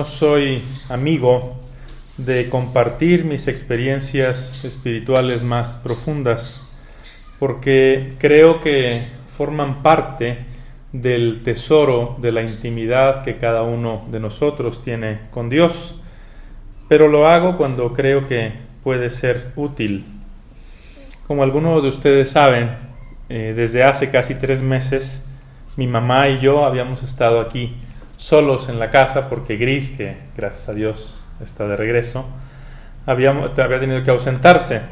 no soy amigo de compartir mis experiencias espirituales más profundas, porque creo que forman parte del tesoro de la intimidad que cada uno de nosotros tiene con Dios, pero lo hago cuando creo que puede ser útil. Como algunos de ustedes saben, eh, desde hace casi tres meses mi mamá y yo habíamos estado aquí solos en la casa porque Gris, que gracias a Dios está de regreso, había, tenido que ausentarse.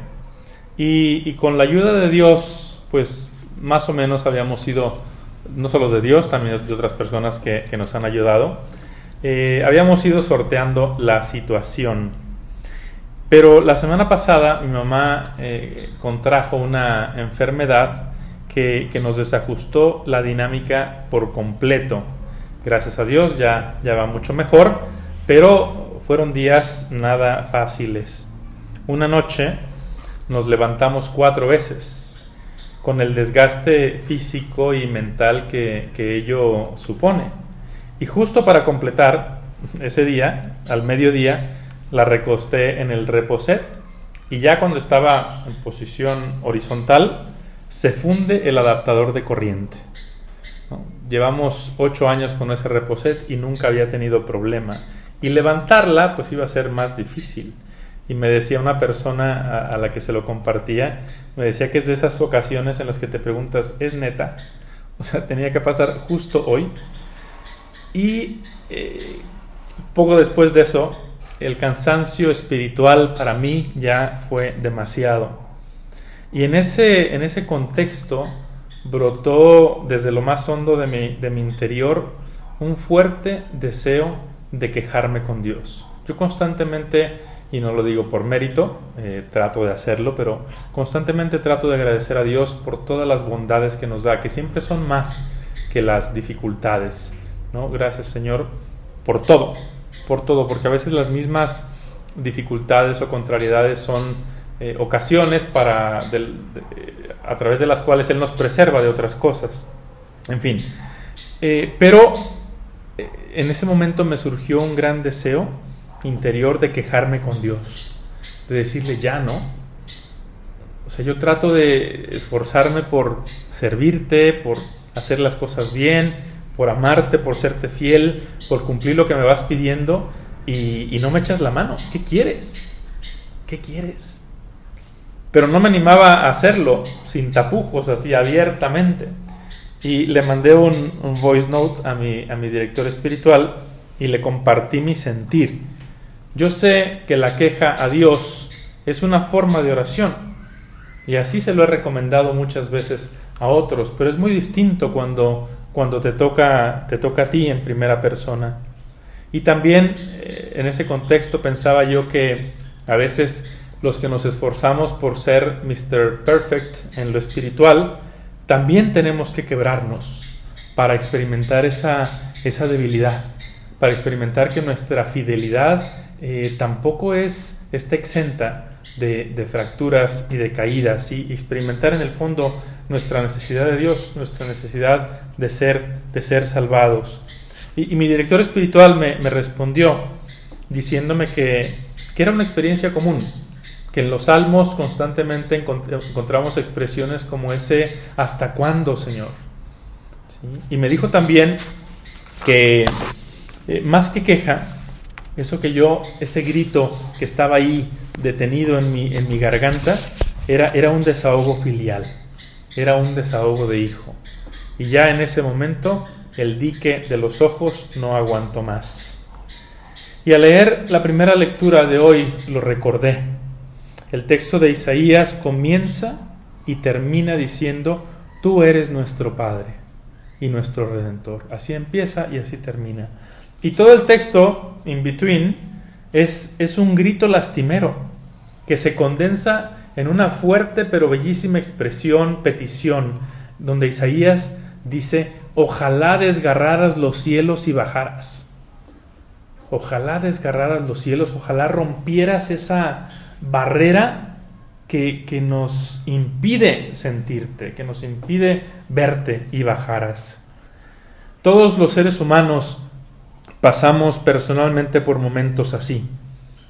Y, con la ayuda de Dios, pues más o menos habíamos ido, no solo de Dios, también de otras personas que, nos han ayudado, eh, habíamos ido sorteando la situación. Pero la semana pasada mi mamá eh, contrajo una enfermedad que, nos desajustó la dinámica por completo. Gracias a Dios ya, ya va mucho mejor, pero fueron días nada fáciles. Una noche nos levantamos cuatro veces con el desgaste físico y mental que, que ello supone. Y justo para completar ese día, al mediodía, la recosté en el reposet y ya cuando estaba en posición horizontal, se funde el adaptador de corriente. Llevamos ocho años con ese reposet y nunca había tenido problema. Y levantarla pues iba a ser más difícil. Y me decía una persona a, la que se lo compartía, me decía que es de esas ocasiones en las que te preguntas, ¿es neta? O sea, tenía que pasar justo hoy. Y eh, poco después de eso, el cansancio espiritual para mí ya fue demasiado. Y en ese, en ese contexto brotó desde lo más hondo de mi, de mi interior un fuerte deseo de quejarme con Dios. Yo constantemente, y no lo digo por mérito, eh, trato de hacerlo, pero constantemente trato de agradecer a Dios por todas las bondades que nos da, que siempre son más que las dificultades. ¿no? Gracias Señor por todo, por todo, porque a veces las mismas dificultades o contrariedades son eh, ocasiones para a través de las cuales Él nos preserva de otras cosas. En fin, eh, pero eh, en ese momento me surgió un gran deseo interior de quejarme con Dios, de decirle ya no. O sea, yo trato de esforzarme por servirte, por hacer las cosas bien, por amarte, por serte fiel, por cumplir lo que me vas pidiendo y, y no me echas la mano. ¿Qué quieres? ¿Qué quieres? Pero no me animaba a hacerlo sin tapujos, así abiertamente. Y le mandé un, voice note a mi, a mi director espiritual y le compartí mi sentir. Yo sé que la queja a Dios es una forma de oración y así se lo he recomendado muchas veces a otros, pero es muy distinto cuando, cuando te, toca, te toca a ti en primera persona. Y también eh, en ese contexto pensaba yo que a veces los que nos esforzamos por ser Mr. Perfect en lo espiritual, también tenemos que quebrarnos para experimentar esa, esa debilidad, para experimentar que nuestra fidelidad eh, tampoco es, está exenta de, fracturas y de caídas y experimentar en el fondo nuestra necesidad de Dios, nuestra necesidad de ser, de ser salvados. Y, mi director espiritual me, respondió diciéndome que, que era una experiencia común, que en los salmos constantemente encontramos expresiones como ese ¿hasta cuándo, Señor? Y me dijo también que eh, más que queja, eso que yo, ese grito que estaba ahí detenido en mi, en mi garganta, era, era un desahogo filial, era un desahogo de hijo. Y ya en ese momento el dique de los ojos no aguantó más. Y al leer la primera lectura de hoy lo recordé el texto de Isaías comienza y termina diciendo, tú eres nuestro Padre y nuestro Redentor. Así empieza y así termina. Y todo el texto, in between, es, es un grito lastimero que se condensa en una fuerte pero bellísima expresión, petición, donde Isaías dice, ojalá desgarraras los cielos y bajaras. Ojalá desgarraras los cielos, ojalá rompieras esa barrera que, nos impide sentirte, que nos impide verte y bajaras. Todos los seres humanos pasamos personalmente por momentos así.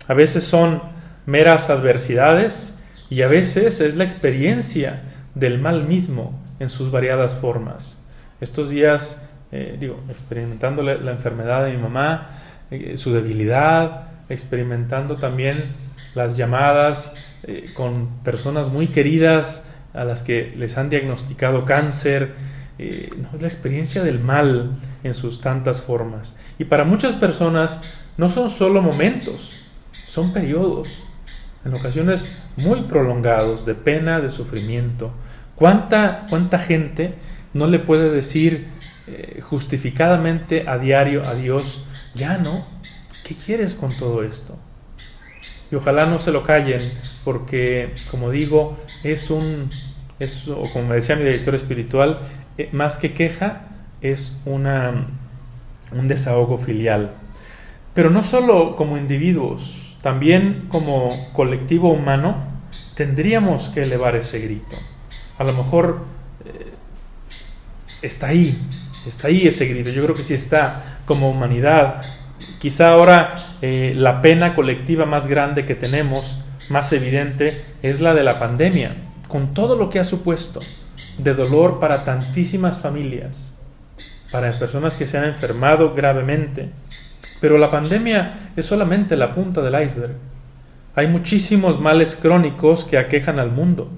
A veces son meras adversidades y a veces es la experiencia del mal mismo en sus variadas formas. Estos días, eh, digo, experimentando la, enfermedad de mi mamá, eh, su debilidad, experimentando también las llamadas eh, con personas muy queridas a las que les han diagnosticado cáncer, es la experiencia del mal en sus tantas formas. Y para muchas personas no son solo momentos, son periodos, en ocasiones muy prolongados, de pena, de sufrimiento. ¿Cuánta, cuánta gente no le puede decir eh, justificadamente a diario a Dios, ya no, ¿qué quieres con todo esto? Y ojalá no se lo callen, porque, como digo, es un, es, o como me decía mi director espiritual, eh, más que queja, es una, un desahogo filial. Pero no solo como individuos, también como colectivo humano tendríamos que elevar ese grito. A lo mejor eh, está ahí, está ahí ese grito. Yo creo que sí está como humanidad. Quizá ahora eh, la pena colectiva más grande que tenemos, más evidente, es la de la pandemia, con todo lo que ha supuesto de dolor para tantísimas familias, para personas que se han enfermado gravemente, pero la pandemia es solamente la punta del iceberg. Hay muchísimos males crónicos que aquejan al mundo.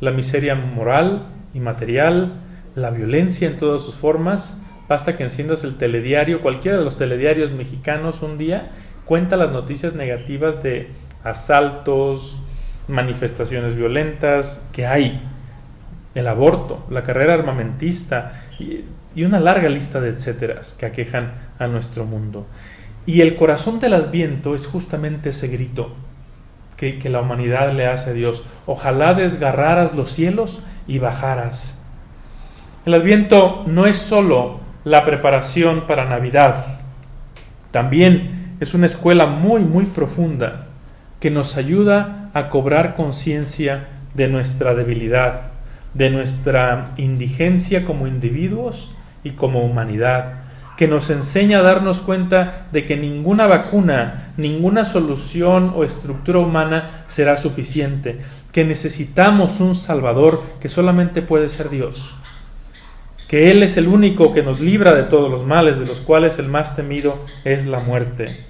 La miseria moral y material, la violencia en todas sus formas. Basta que enciendas el telediario, cualquiera de los telediarios mexicanos un día, cuenta las noticias negativas de asaltos, manifestaciones violentas que hay. El aborto, la carrera armamentista, y una larga lista de etcéteras que aquejan a nuestro mundo. Y el corazón del adviento es justamente ese grito que, que, la humanidad le hace a Dios. Ojalá desgarraras los cielos y bajaras. El adviento no es sólo la preparación para Navidad, también es una escuela muy, muy profunda que nos ayuda a cobrar conciencia de nuestra debilidad, de nuestra indigencia como individuos y como humanidad, que nos enseña a darnos cuenta de que ninguna vacuna, ninguna solución o estructura humana será suficiente, que necesitamos un Salvador que solamente puede ser Dios, que Él es el único que nos libra de todos los males, de los cuales el más temido es la muerte.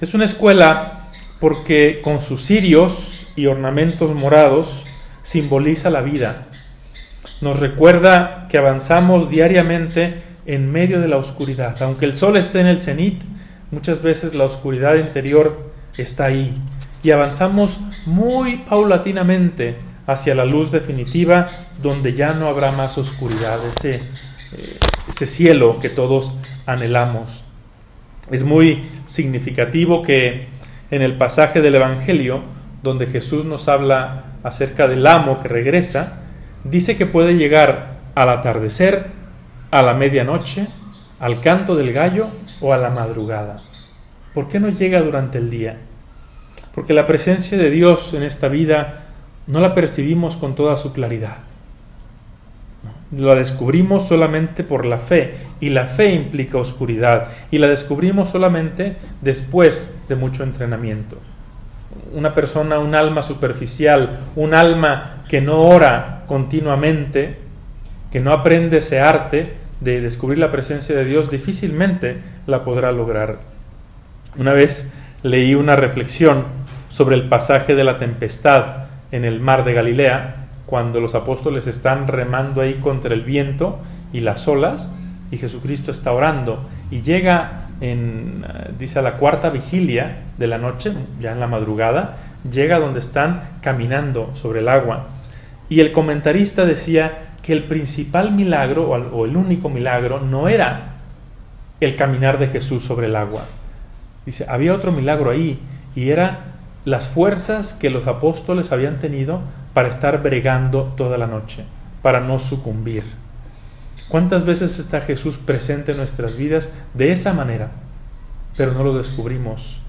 Es una escuela porque con sus cirios y ornamentos morados simboliza la vida, nos recuerda que avanzamos diariamente en medio de la oscuridad. Aunque el sol esté en el cenit, muchas veces la oscuridad interior está ahí y avanzamos muy paulatinamente hacia la luz definitiva donde ya no habrá más oscuridad, ese, eh, ese cielo que todos anhelamos. Es muy significativo que en el pasaje del Evangelio, donde Jesús nos habla acerca del amo que regresa, dice que puede llegar al atardecer, a la medianoche, al canto del gallo o a la madrugada. ¿Por qué no llega durante el día? Porque la presencia de Dios en esta vida no la percibimos con toda su claridad. La descubrimos solamente por la fe y la fe implica oscuridad y la descubrimos solamente después de mucho entrenamiento una persona, un alma superficial, un alma que no ora continuamente, que no aprende ese arte de descubrir la presencia de Dios, difícilmente la podrá lograr. Una vez leí una reflexión sobre el pasaje de la tempestad en el mar de Galilea, cuando los apóstoles están remando ahí contra el viento y las olas, y Jesucristo está orando, y llega en, eh, dice, a la cuarta vigilia de la noche, ya en la madrugada, llega donde están caminando sobre el agua. Y el comentarista decía que el principal milagro o el único milagro no era el caminar de Jesús sobre el agua. Dice, había otro milagro ahí y era las fuerzas que los apóstoles habían tenido para estar bregando toda la noche, para no sucumbir. ¿Cuántas veces está Jesús presente en nuestras vidas de esa manera? Pero no lo descubrimos.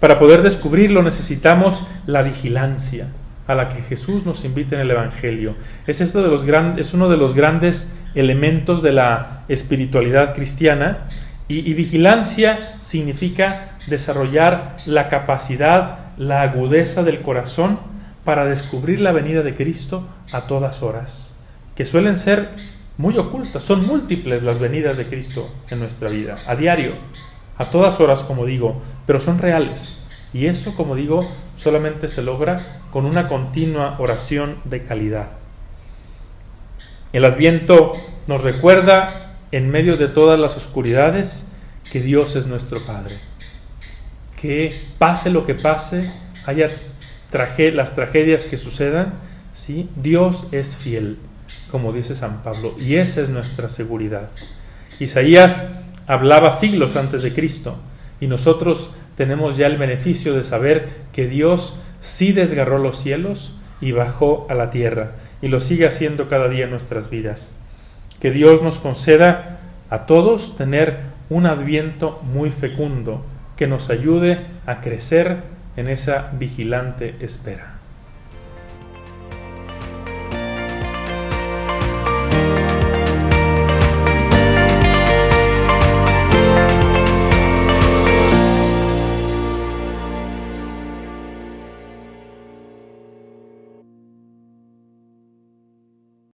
Para poder descubrirlo necesitamos la vigilancia a la que Jesús nos invita en el Evangelio. Es, esto de los es uno de los grandes elementos de la espiritualidad cristiana Y, vigilancia significa desarrollar la capacidad, la agudeza del corazón para descubrir la venida de Cristo a todas horas, que suelen ser muy ocultas, son múltiples las venidas de Cristo en nuestra vida, a diario, a todas horas, como digo, pero son reales. Y eso, como digo, solamente se logra con una continua oración de calidad. El adviento nos recuerda en medio de todas las oscuridades, que Dios es nuestro Padre. Que pase lo que pase, haya las tragedias que sucedan, ¿sí? Dios es fiel, como dice San Pablo, y esa es nuestra seguridad. Isaías hablaba siglos antes de Cristo, y nosotros tenemos ya el beneficio de saber que Dios sí desgarró los cielos y bajó a la tierra, y lo sigue haciendo cada día en nuestras vidas. Que Dios nos conceda a todos tener un adviento muy fecundo que nos ayude a crecer en esa vigilante espera.